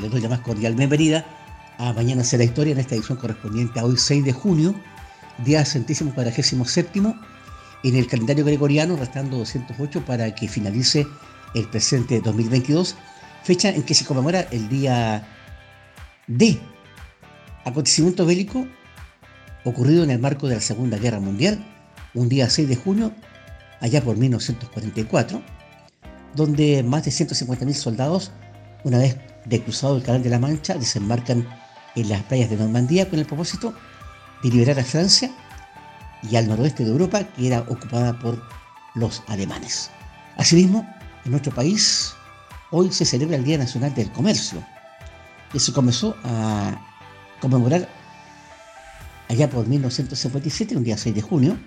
les doy la más cordial bienvenida. A Mañana será la Historia en esta edición correspondiente a hoy 6 de junio, día centésimo cuadragésimo séptimo, en el calendario gregoriano, restando 208 para que finalice el presente 2022, fecha en que se conmemora el día D, acontecimiento bélico ocurrido en el marco de la Segunda Guerra Mundial, un día 6 de junio, allá por 1944, donde más de 150.000 soldados una vez de cruzado el Canal de la Mancha, desembarcan en las playas de Normandía con el propósito de liberar a Francia y al noroeste de Europa que era ocupada por los alemanes. Asimismo, en nuestro país hoy se celebra el Día Nacional del Comercio, que se comenzó a conmemorar allá por 1957, un día 6 de junio,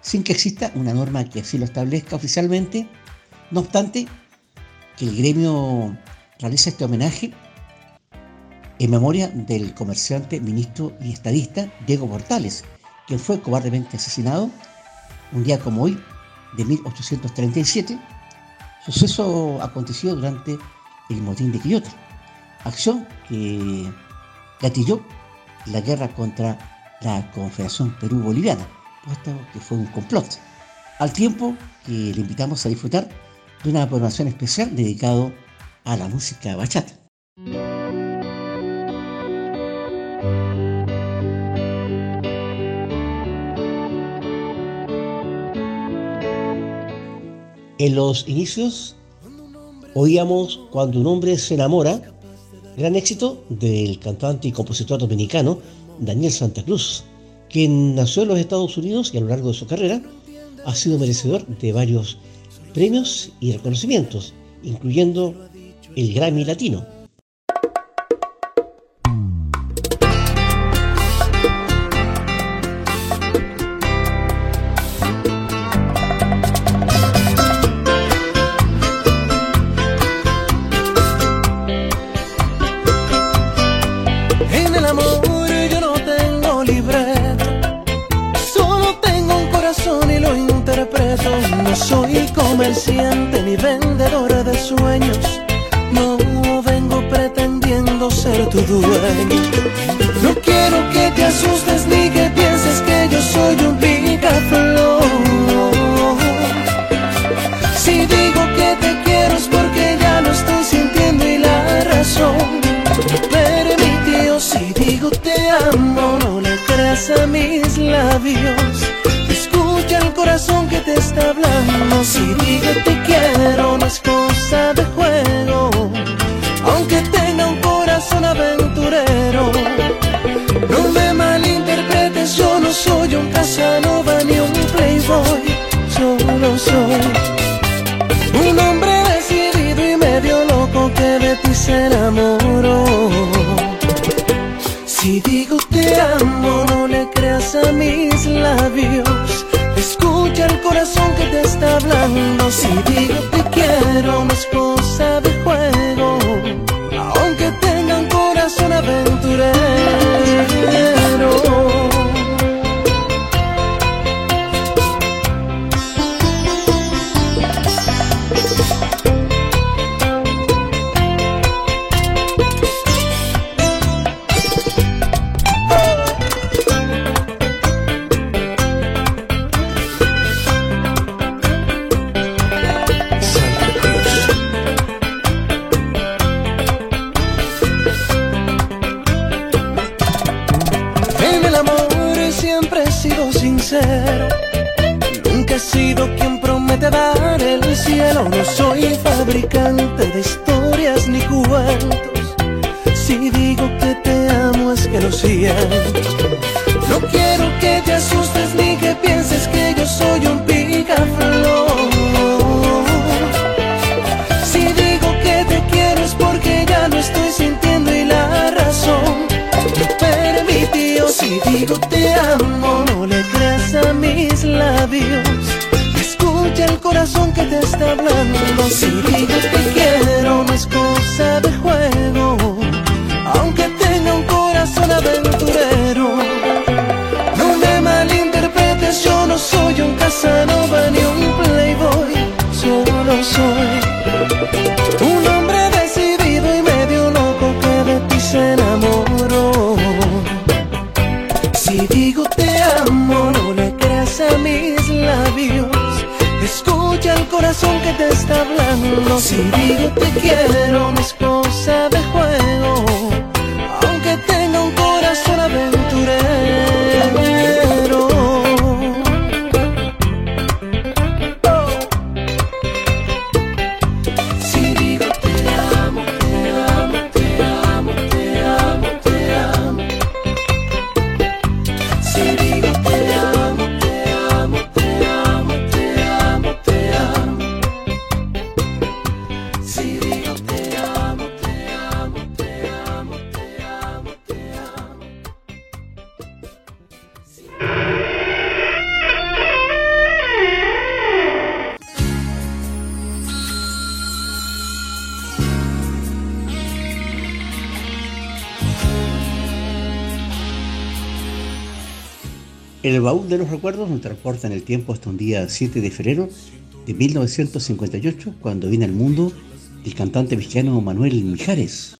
sin que exista una norma que así lo establezca oficialmente, no obstante el gremio realiza este homenaje en memoria del comerciante, ministro y estadista Diego Portales, quien fue cobardemente asesinado un día como hoy de 1837, suceso acontecido durante el motín de Quillota, acción que gatilló la guerra contra la Confederación Perú-Boliviana, puesto que fue un complot, al tiempo que le invitamos a disfrutar de una programación especial dedicado a la música bachata. En los inicios oíamos Cuando un hombre se enamora, gran éxito del cantante y compositor dominicano Daniel Santa Cruz, quien nació en los Estados Unidos y a lo largo de su carrera ha sido merecedor de varios premios y reconocimientos, incluyendo el Grammy Latino. digo te amo, no le creas a mis labios. Escucha el corazón que te está hablando. Si digo te quiero, no es cosa de juego. caminos y te está hablando. Sin ti yo te quiero, mis baúl de los recuerdos nos transporta en el tiempo hasta un día 7 de febrero de 1958, cuando viene al mundo el cantante mexicano Manuel Mijares.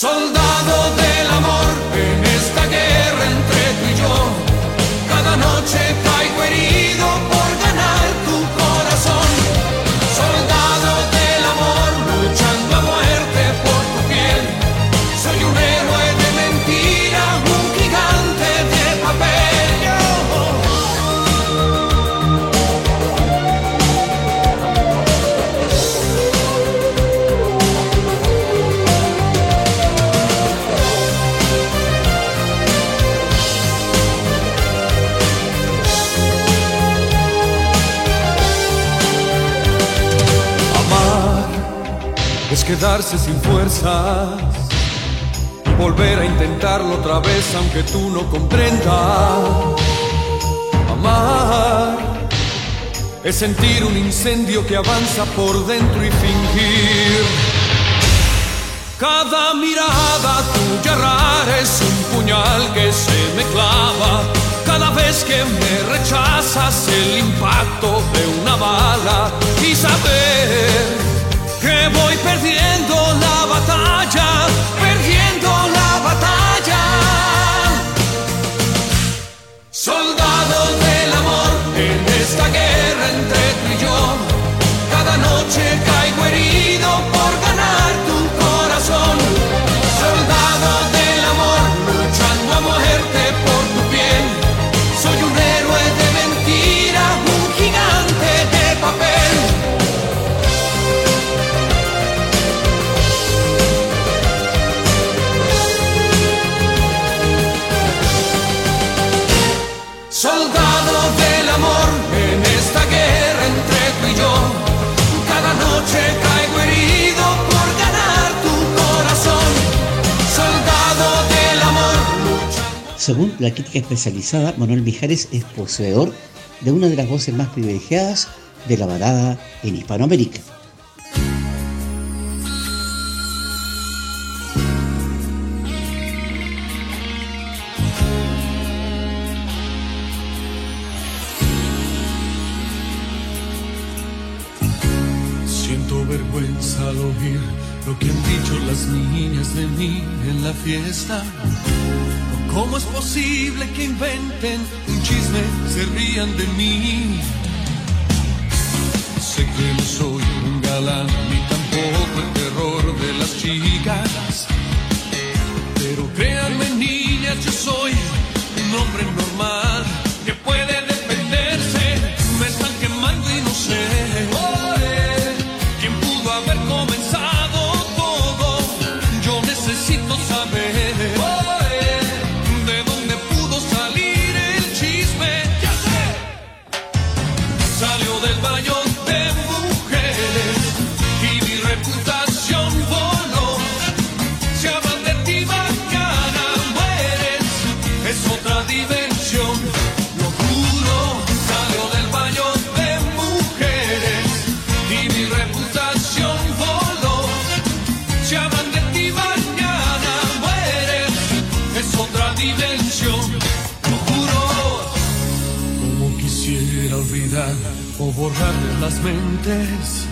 Soldado quedarse sin fuerzas volver a intentarlo otra vez aunque tú no comprendas. Amar es sentir un incendio que avanza por dentro y fingir. Cada mirada tuya rara es un puñal que se me clava. Cada vez que me rechazas el impacto de una bala y saber que voy perdiendo la batalla, Según la crítica especializada, Manuel Mijares es poseedor de una de las voces más privilegiadas de la balada en Hispanoamérica. Siento vergüenza al oír lo que han dicho las niñas de mí en la fiesta mentes.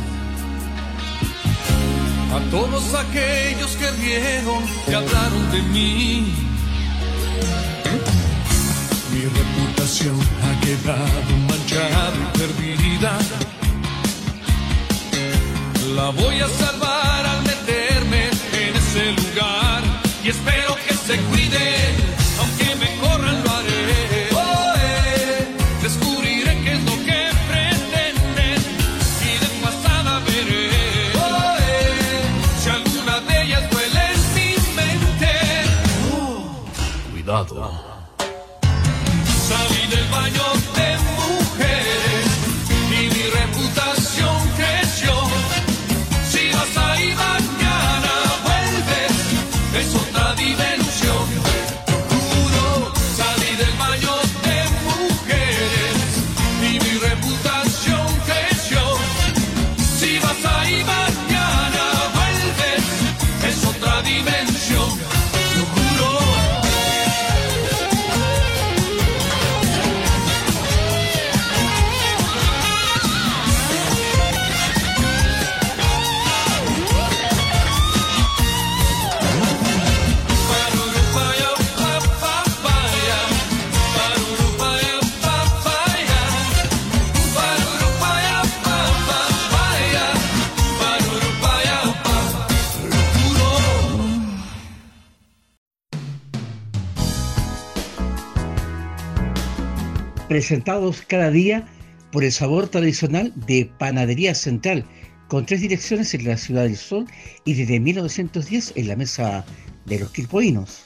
a todos aquellos que rieron y hablaron de mí. Mi reputación ha quedado manchada y perdida. La voy a salvar al meterme en ese lugar y espero Oh. Presentados cada día por el sabor tradicional de Panadería Central, con tres direcciones en la Ciudad del Sol y desde 1910 en la Mesa de los Quilpoinos.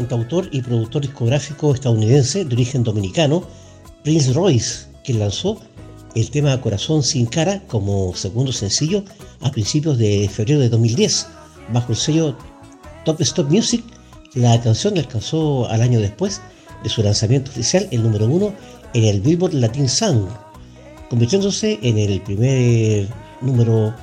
Cantautor y productor discográfico estadounidense de origen dominicano, Prince Royce, que lanzó el tema Corazón sin cara como segundo sencillo a principios de febrero de 2010, bajo el sello Top Stop Music. La canción alcanzó al año después de su lanzamiento oficial el número uno en el Billboard Latin Sound, convirtiéndose en el primer número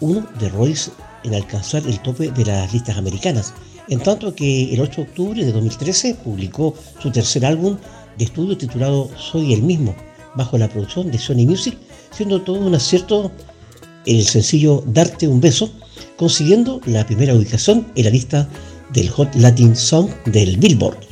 uno de Royce en alcanzar el tope de las listas americanas en tanto que el 8 de octubre de 2013 publicó su tercer álbum de estudio titulado Soy el mismo, bajo la producción de Sony Music, siendo todo un acierto el sencillo Darte un beso, consiguiendo la primera ubicación en la lista del Hot Latin Song del Billboard.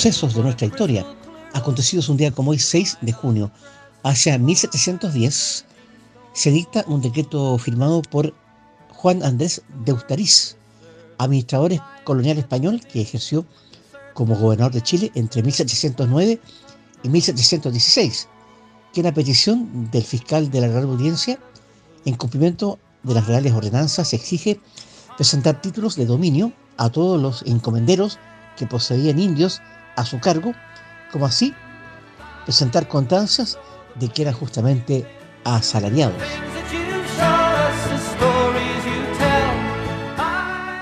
Sucesos de nuestra historia, acontecidos un día como hoy, 6 de junio, hacia 1710, se dicta un decreto firmado por Juan Andrés de Ustariz, administrador colonial español que ejerció como gobernador de Chile entre 1709 y 1716, que la petición del fiscal de la Real Audiencia, en cumplimiento de las reales ordenanzas, exige presentar títulos de dominio a todos los encomenderos que poseían indios a su cargo, como así presentar constancias de que eran justamente asalariados.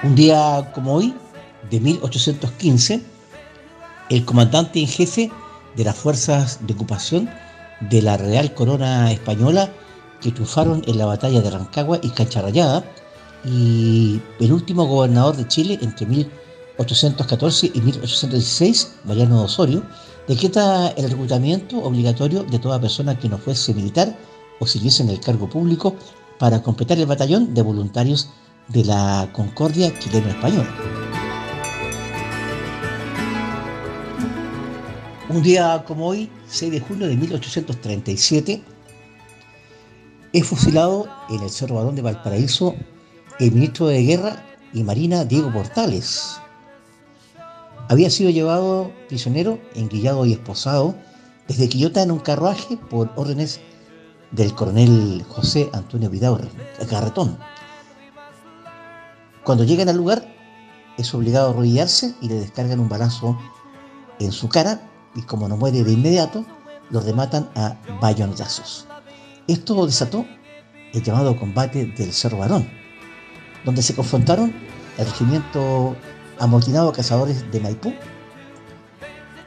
Un día como hoy, de 1815, el comandante en jefe de las fuerzas de ocupación de la Real Corona Española que triunfaron en la batalla de Rancagua y Cancharrayada y el último gobernador de Chile entre 1815 1814 y 1816, Mariano Osorio, decreta el reclutamiento obligatorio de toda persona que no fuese militar o sirviese en el cargo público para completar el batallón de voluntarios de la Concordia chileno-español. Un día como hoy, 6 de junio de 1837, es fusilado en el Cerro Badón de Valparaíso el ministro de Guerra y Marina Diego Portales, había sido llevado prisionero, enguillado y esposado desde Quillota en un carruaje por órdenes del coronel José Antonio Vidal Carretón. Cuando llegan al lugar, es obligado a arrodillarse y le descargan un balazo en su cara y como no muere de inmediato, lo rematan a bayonetazos. Esto desató el llamado combate del Cerro Barón, donde se confrontaron el regimiento amotinado cazadores de Maipú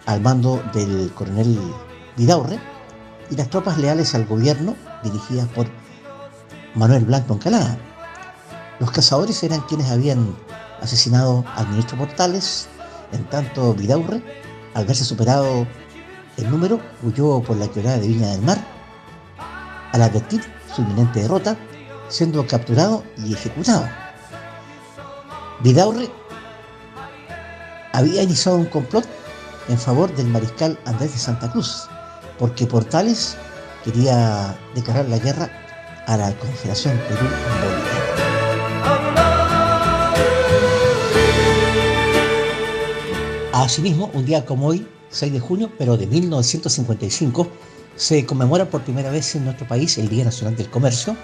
al mando del coronel Vidaurre y las tropas leales al gobierno dirigidas por Manuel Blanco Encalada. Los cazadores eran quienes habían asesinado al ministro Portales, en tanto Vidaurre, al verse superado el número, huyó por la quebrada de Viña del Mar. Al advertir su inminente derrota, siendo capturado y ejecutado. Vidaurre había iniciado un complot en favor del mariscal Andrés de Santa Cruz, porque Portales quería declarar la guerra a la Confederación Perú-Bolivia. Asimismo, un día como hoy, 6 de junio, pero de 1955, se conmemora por primera vez en nuestro país el Día Nacional del Comercio.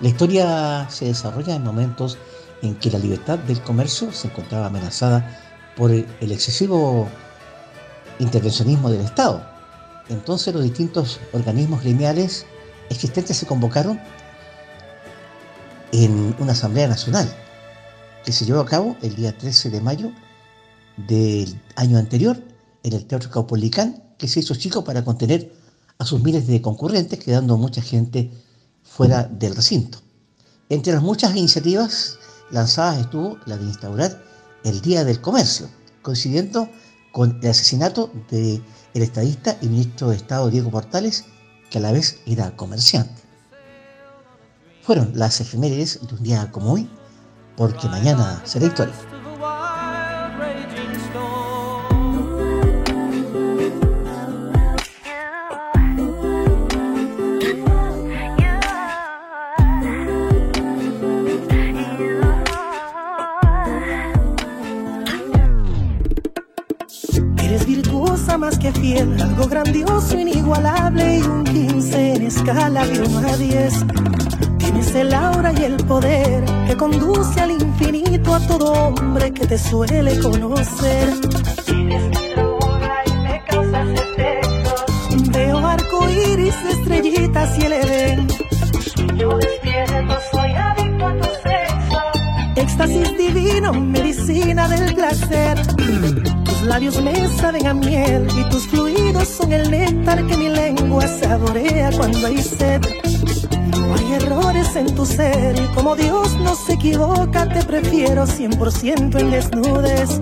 La historia se desarrolla en momentos en que la libertad del comercio se encontraba amenazada por el excesivo intervencionismo del Estado. Entonces los distintos organismos gremiales existentes se convocaron en una Asamblea Nacional que se llevó a cabo el día 13 de mayo del año anterior en el Teatro Caupolicán, que se hizo chico para contener a sus miles de concurrentes, quedando mucha gente fuera del recinto. Entre las muchas iniciativas lanzadas estuvo la de instaurar el Día del Comercio, coincidiendo con el asesinato del estadista y ministro de Estado Diego Portales, que a la vez era comerciante. Fueron las efemérides de un día como hoy, porque mañana será historia. Más que fiel, algo grandioso, inigualable y un 15 en escala de 1 a 10. Tienes el aura y el poder que conduce al infinito a todo hombre que te suele conocer. Tienes y me causas efectos. Veo arco iris, estrellitas y el edén. Yo despierto, soy adicto a tu sexo. Éxtasis divino, medicina del placer labios me saben a miel y tus fluidos son el néctar que mi lengua saborea cuando hay sed. No hay errores en tu ser y como Dios no se equivoca, te prefiero 100% en desnudes.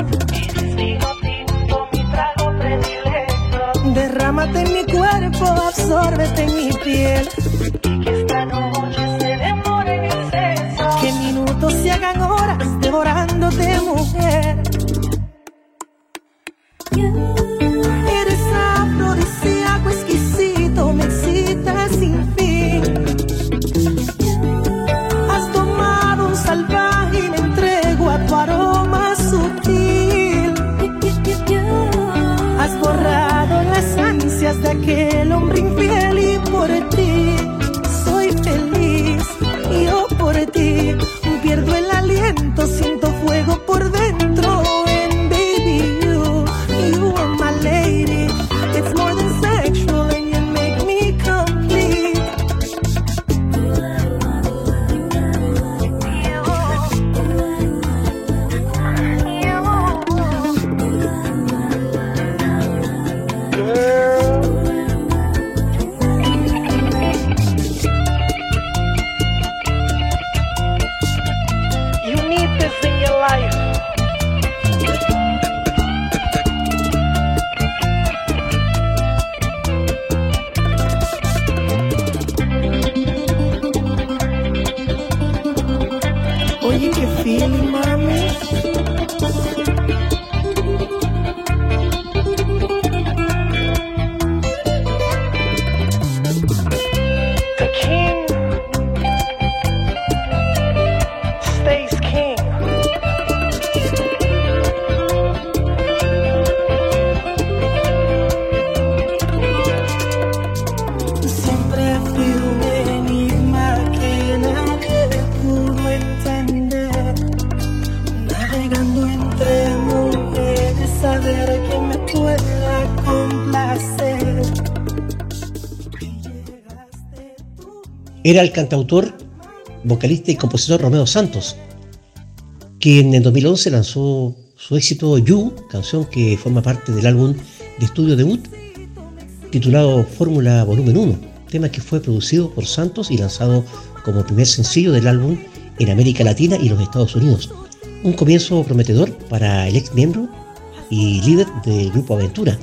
Derrámate en mi cuerpo, absórbete en mi piel. Era el cantautor, vocalista y compositor Romeo Santos, quien en 2011 lanzó su éxito You, canción que forma parte del álbum de estudio debut titulado Fórmula Volumen 1, tema que fue producido por Santos y lanzado como primer sencillo del álbum en América Latina y los Estados Unidos. Un comienzo prometedor para el ex miembro y líder del grupo Aventura,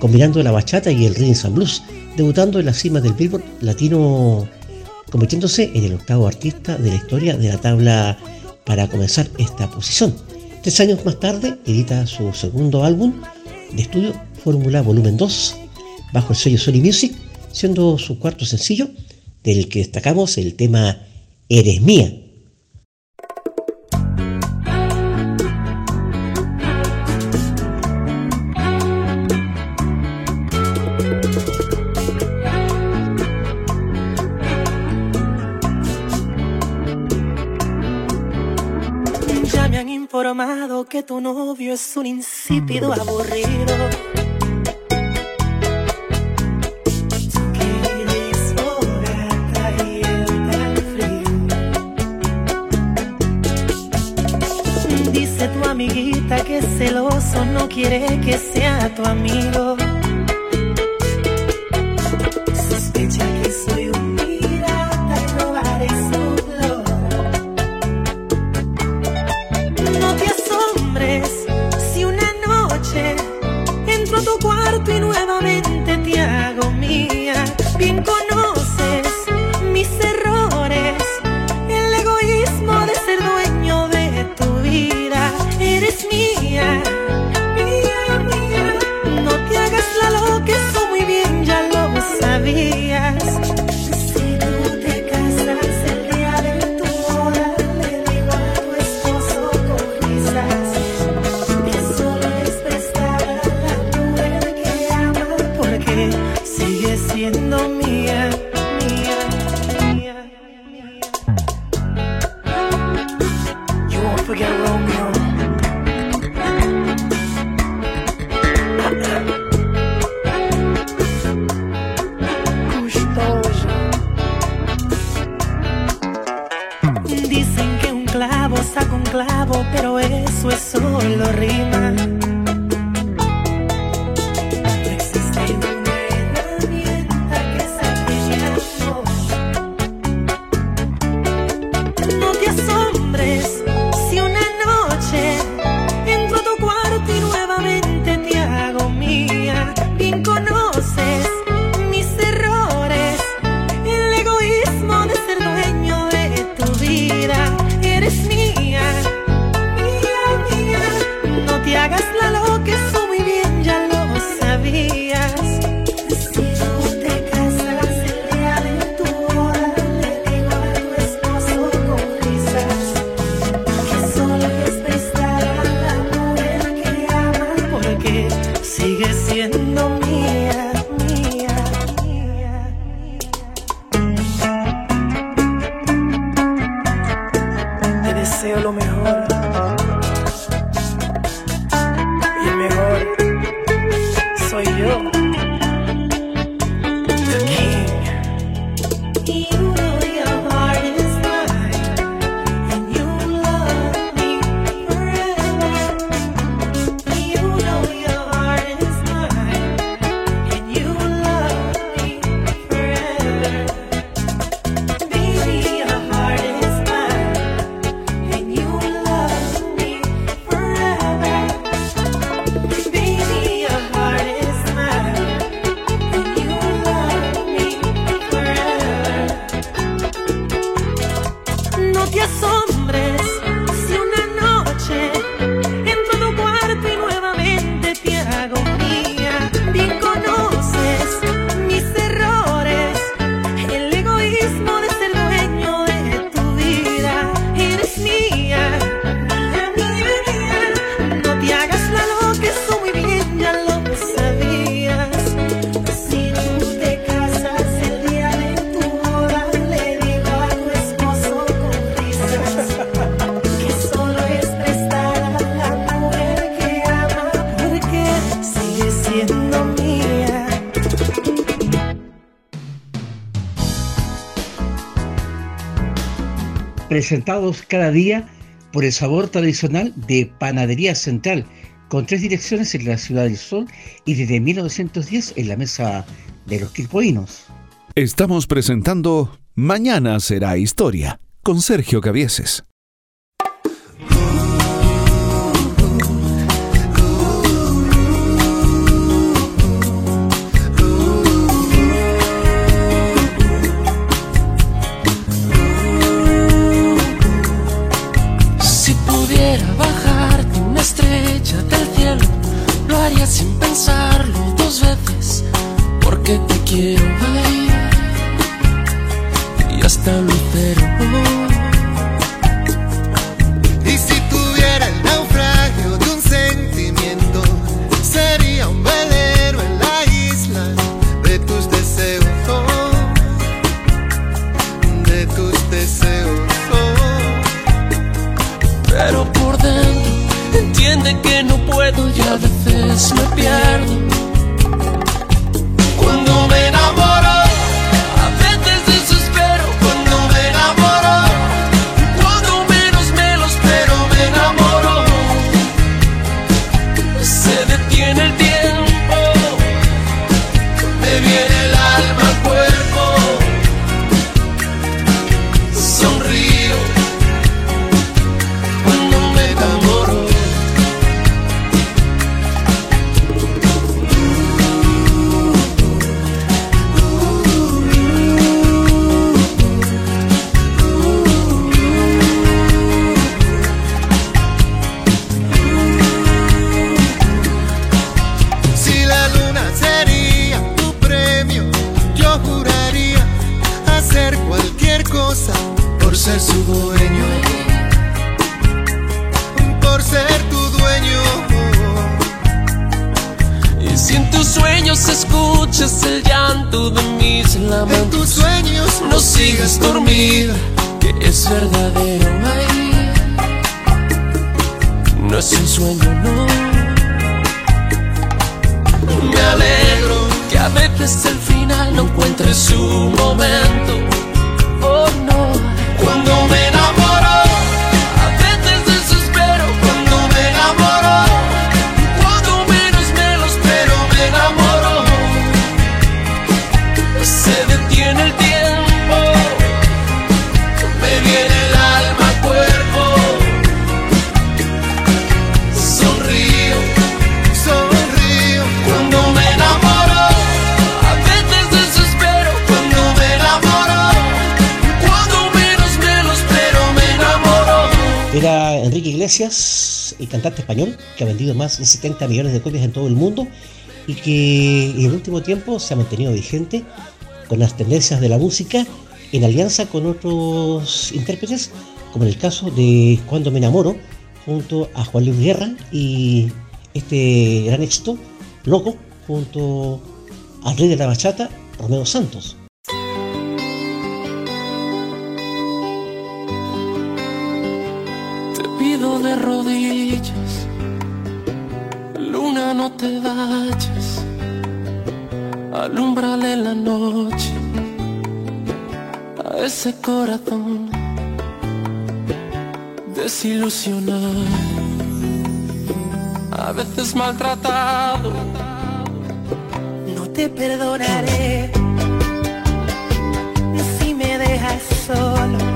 combinando la bachata y el rhythm and blues, debutando en la cima del Billboard latino, convirtiéndose en el octavo artista de la historia de la tabla para comenzar esta posición. Tres años más tarde edita su segundo álbum de estudio, Fórmula Volumen 2, bajo el sello Sony Music, siendo su cuarto sencillo, del que destacamos el tema Eres Mía, que tu novio es un insípido aburrido. Dice tu amiguita que celoso no quiere que sea tu amigo. Presentados cada día por el sabor tradicional de Panadería Central, con tres direcciones en la Ciudad del Sol y desde 1910 en la Mesa de los Quilpoinos. Estamos presentando Mañana será historia con Sergio Cavieses. Sin pensarlo dos veces, porque te quiero ahí y hasta lucero. Y si tuviera el naufragio de un sentimiento, sería un velero en la isla de tus deseos, de tus deseos. Pero por dentro entiende que no puedo ya veces me pierdo cantante español, que ha vendido más de 70 millones de copias en todo el mundo y que en el último tiempo se ha mantenido vigente con las tendencias de la música en alianza con otros intérpretes, como en el caso de Cuando me enamoro, junto a Juan Luis Guerra y este gran éxito, Loco, junto al rey de la bachata, Romeo Santos. De rodillas, te vayas, alumbrale la noche a ese corazón desilusionado, a veces maltratado. No te perdonaré si me dejas solo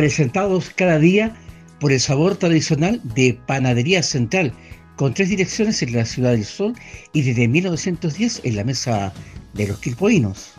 presentados cada día por el sabor tradicional de Panadería Central, con tres direcciones en la Ciudad del Sol y desde 1910 en la Mesa de los Quilpoinos.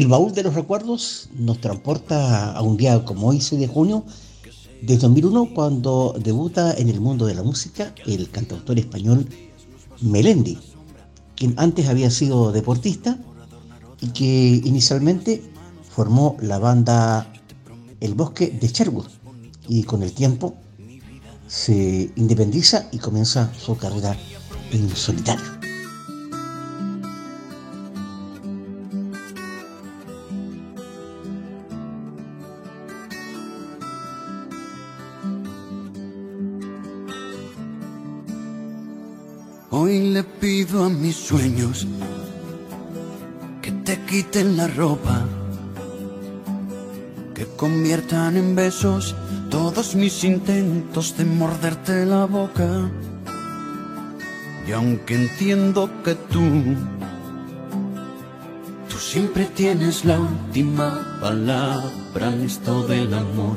El baúl de los recuerdos nos transporta a un día como hoy, 6 de junio de 2001, cuando debuta en el mundo de la música el cantautor español Melendi, quien antes había sido deportista y que inicialmente formó la banda El Bosque de Sherwood y con el tiempo se independiza y comienza su carrera en solitario. Hoy le pido a mis sueños que te quiten la ropa, que conviertan en besos todos mis intentos de morderte la boca. Y aunque entiendo que tú, tú siempre tienes la última palabra en esto del amor.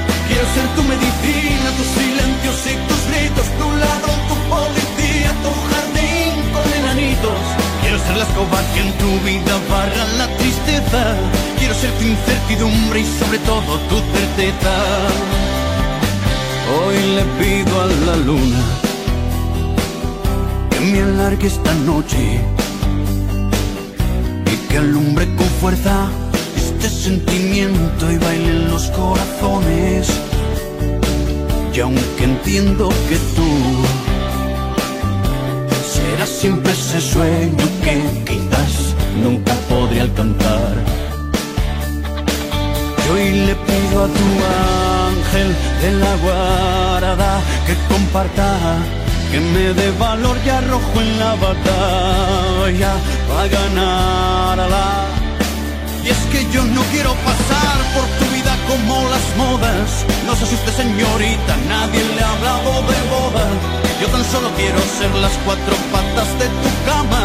Quiero ser tu medicina, tus silencios y tus gritos, tu ladrón, tu policía, tu jardín con enanitos. Quiero ser la escoba que en tu vida barra la tristeza. Quiero ser tu incertidumbre y sobre todo tu certeza. Hoy le pido a la luna que me alargue esta noche y que alumbre con fuerza este sentimiento y bailen los corazones. Y aunque entiendo que tú serás siempre ese sueño que quizás nunca podré alcanzar, yo Hoy le pido a tu ángel de la guarda que comparta, que me dé valor y arrojo en la batalla para ganarla. Y es que yo no quiero pasar por tu vida como las modas. No se asuste señorita, nadie le ha hablado de boda. Yo tan solo quiero ser las cuatro patas de tu cama.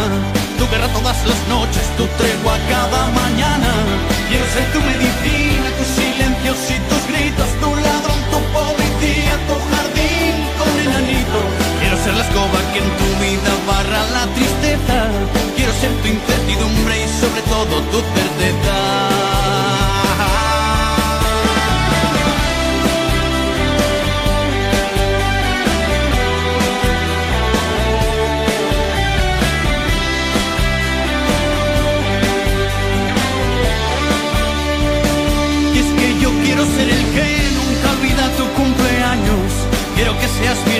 Tu guerra todas las noches, tu tregua cada mañana. Quiero ser tu medicina, tus silencios y tus gritos, tu ladrón, tu policía, tu jardín con enanito. Escoba que en tu vida barra la tristeza. Quiero ser tu incertidumbre y sobre todo tu certeza. Quiero ser el que nunca olvida tu cumpleaños. Quiero que seas mi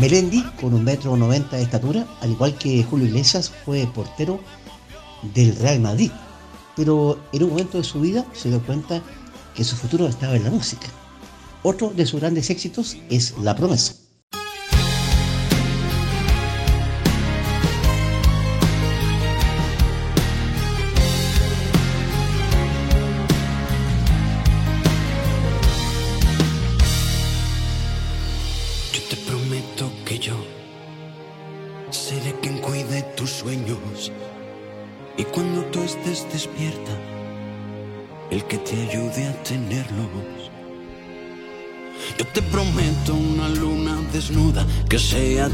Melendi, con un metro noventa de estatura, al igual que Julio Iglesias, fue portero del Real Madrid. Pero en un momento de su vida se dio cuenta que su futuro estaba en la música. Otro de sus grandes éxitos es La Promesa.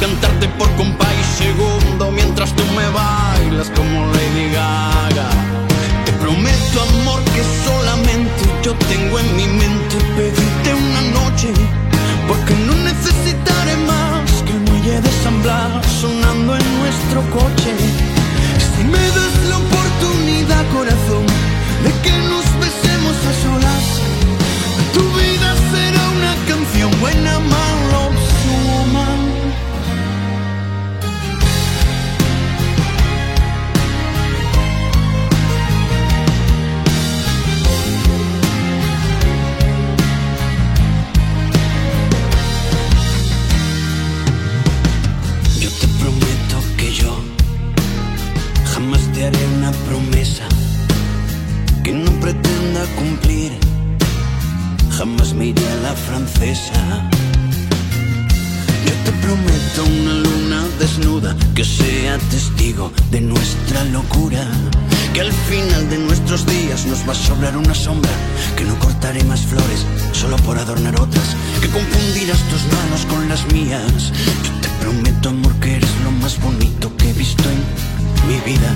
Cantarte por compa y segundo mientras tú me bailas como Lady Gaga. Te prometo amor que solamente yo tengo en mi mente pedirte una noche, porque no necesitaré más que el muelle de San sonando en nuestro coche. Va a sobrar una sombra. Que no cortaré más flores solo por adornar otras. Que confundirás tus manos con las mías. Yo te prometo, amor, que eres lo más bonito que he visto en mi vida.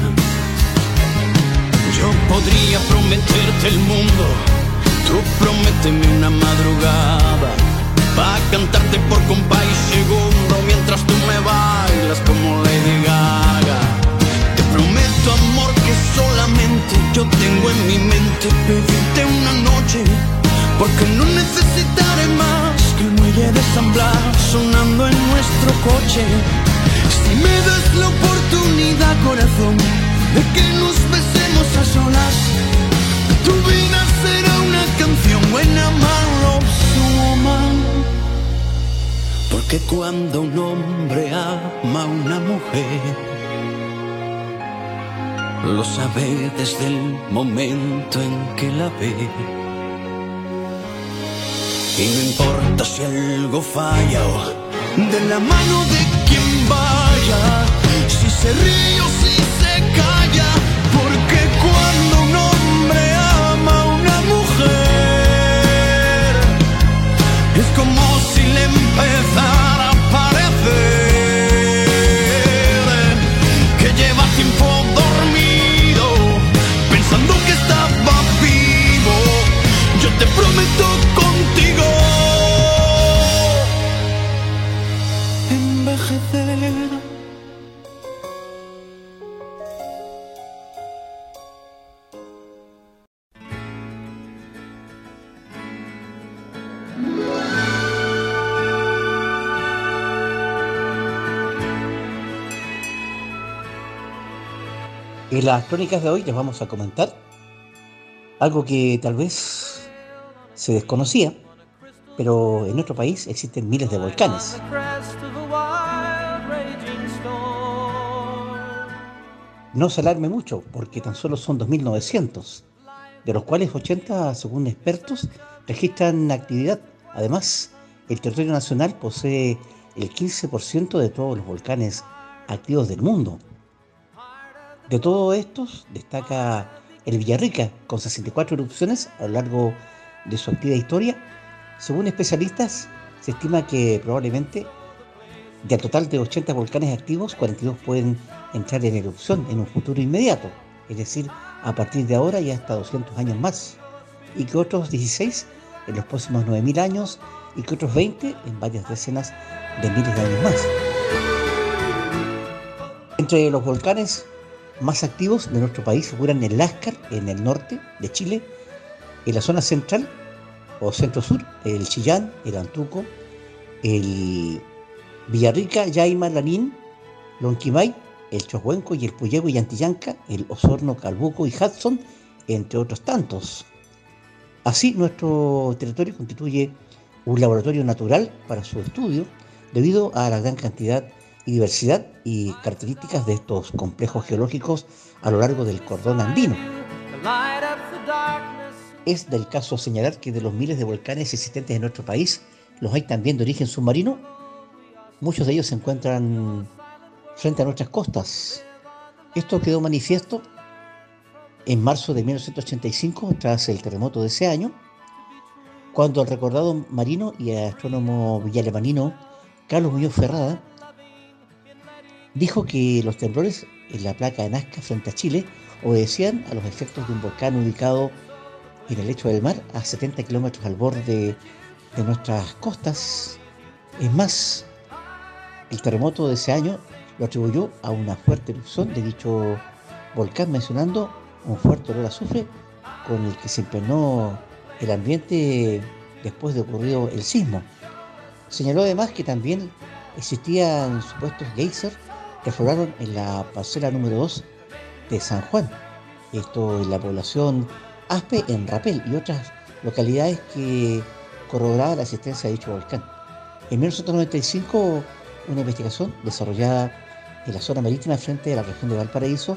Yo podría prometerte el mundo. Tú prométeme una madrugada. Va a cantarte por compa y segundo mientras tú me bailas como Lady Gaga. Prometo, amor, que solamente yo tengo en mi mente pedirte una noche. Porque no necesitaré más que el muelle de San sonando en nuestro coche. Si me das la oportunidad, corazón, de que nos besemos a solas, tu vida será una canción buena, woman. Porque cuando un hombre ama a una mujer, lo sabe desde el momento en que la ve. Y no importa si algo falla o de la mano de quien vaya, si se ríe o si se calla, porque cuando un hombre ama a una mujer, es como te prometo contigo envejecer. En las crónicas de hoy les vamos a comentar algo que tal vez se desconocía, pero en nuestro país existen miles de volcanes. No se alarme mucho, porque tan solo son 2.900, de los cuales 80, según expertos, registran actividad. Además, el territorio nacional posee el 15% de todos los volcanes activos del mundo. De todos estos, destaca el Villarrica, con 64 erupciones a lo largo de su activa historia. Según especialistas, se estima que probablemente del total de 80 volcanes activos, 42 pueden entrar en erupción en un futuro inmediato, es decir, a partir de ahora y hasta 200 años más, y que otros 16 en los próximos 9.000 años y que otros 20 en varias decenas de miles de años más. Entre los volcanes más activos de nuestro país figuran el Láscar en el norte de Chile, en la zona central o centro-sur, el Chillán, el Antuco, el Villarrica, Yaima, Lanín, Lonquimay, el Chohuenco y el Puyehue y Antillanca, el Osorno, Calbuco y Hudson, entre otros tantos. Así, nuestro territorio constituye un laboratorio natural para su estudio debido a la gran cantidad y diversidad y características de estos complejos geológicos a lo largo del cordón andino. Es del caso señalar que de los miles de volcanes existentes en nuestro país, los hay también de origen submarino. Muchos de ellos se encuentran frente a nuestras costas. Esto quedó manifiesto en marzo de 1985, tras el terremoto de ese año, cuando el recordado marino y astrónomo villalemanino Carlos Muñoz Ferrada dijo que los temblores en la placa de Nazca frente a Chile obedecían a los efectos de un volcán ubicado en el lecho del mar a 70 kilómetros al borde de nuestras costas. Es más, el terremoto de ese año lo atribuyó a una fuerte erupción de dicho volcán, mencionando un fuerte olor a azufre con el que se impregnó el ambiente después de ocurrido el sismo. Señaló además que también existían supuestos geysers que afloraron en la parcela número 2 de San Juan, esto en la población Aspe, en Rapel y otras localidades que corroboraban la existencia de dicho volcán. En 1995, una investigación desarrollada en la zona marítima frente a la región de Valparaíso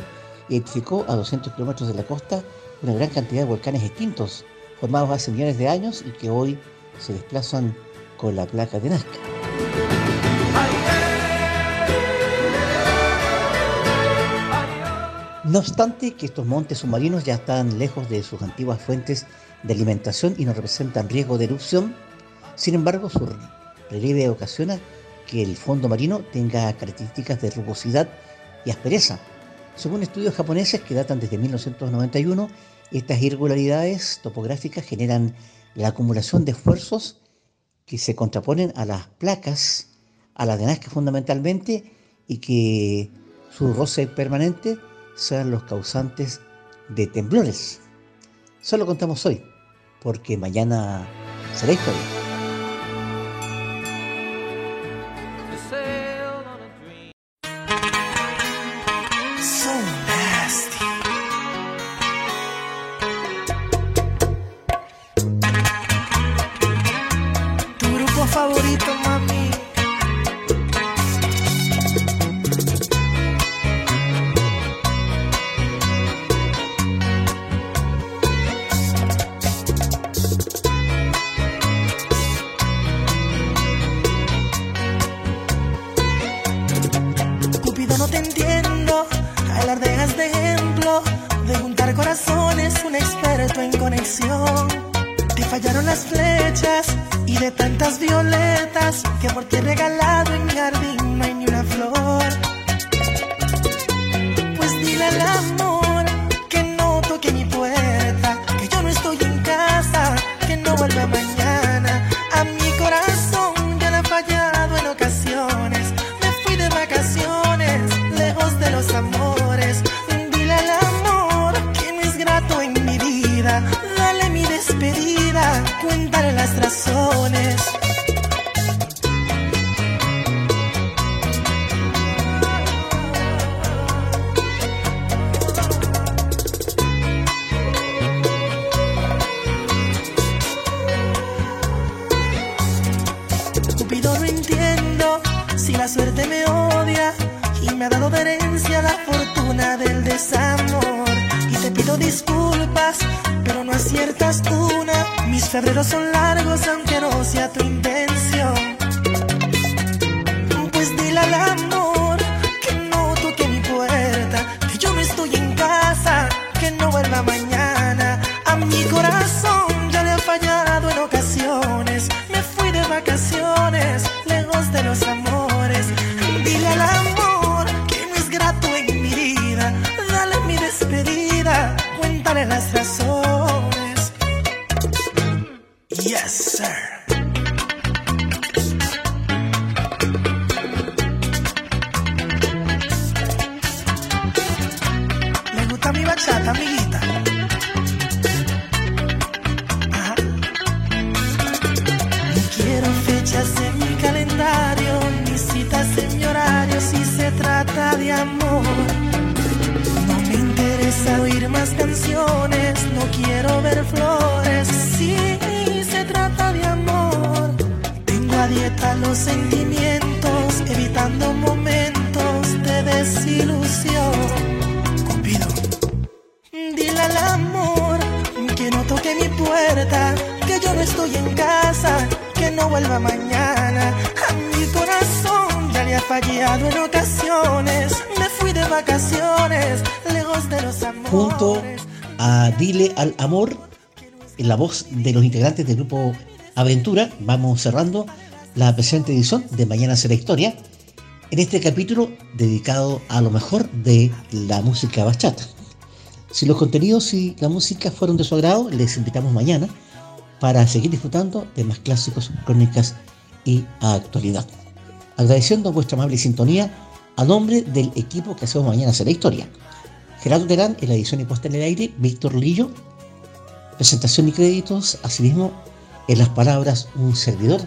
identificó a 200 kilómetros de la costa una gran cantidad de volcanes extintos, formados hace millones de años y que hoy se desplazan con la placa de Nazca. No obstante que estos montes submarinos ya están lejos de sus antiguas fuentes de alimentación y no representan riesgo de erupción, sin embargo su relieve ocasiona que el fondo marino tenga características de rugosidad y aspereza. Según estudios japoneses que datan desde 1991, estas irregularidades topográficas generan la acumulación de esfuerzos que se contraponen a las placas, a la de Nazca fundamentalmente, y que su roce permanente sean los causantes de temblores. Solo contamos hoy, porque mañana será historia. Tengo a dieta los sentimientos, evitando momentos de desilusión. Cupido. Dile al amor que no toque mi puerta, que yo no estoy en casa, que no vuelva mañana. A mi corazón ya le ha fallado en ocasiones. Me fui de vacaciones, lejos de los amores. junto a Dile al Amor, en la voz de los integrantes del grupo Aventura, vamos cerrando la presente edición de Mañana será Historia, en este capítulo dedicado a lo mejor de la música bachata. Si los contenidos y la música fueron de su agrado, les invitamos mañana para seguir disfrutando de más clásicos, crónicas y actualidad. Agradeciendo vuestra amable sintonía a nombre del equipo que hacemos mañana será historia. Gerardo Terán en la edición y puesta en el aire, Víctor Lillo, presentación y créditos, asimismo en las palabras un servidor,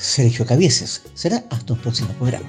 Sergio Cabieses. Será hasta un próximo programa.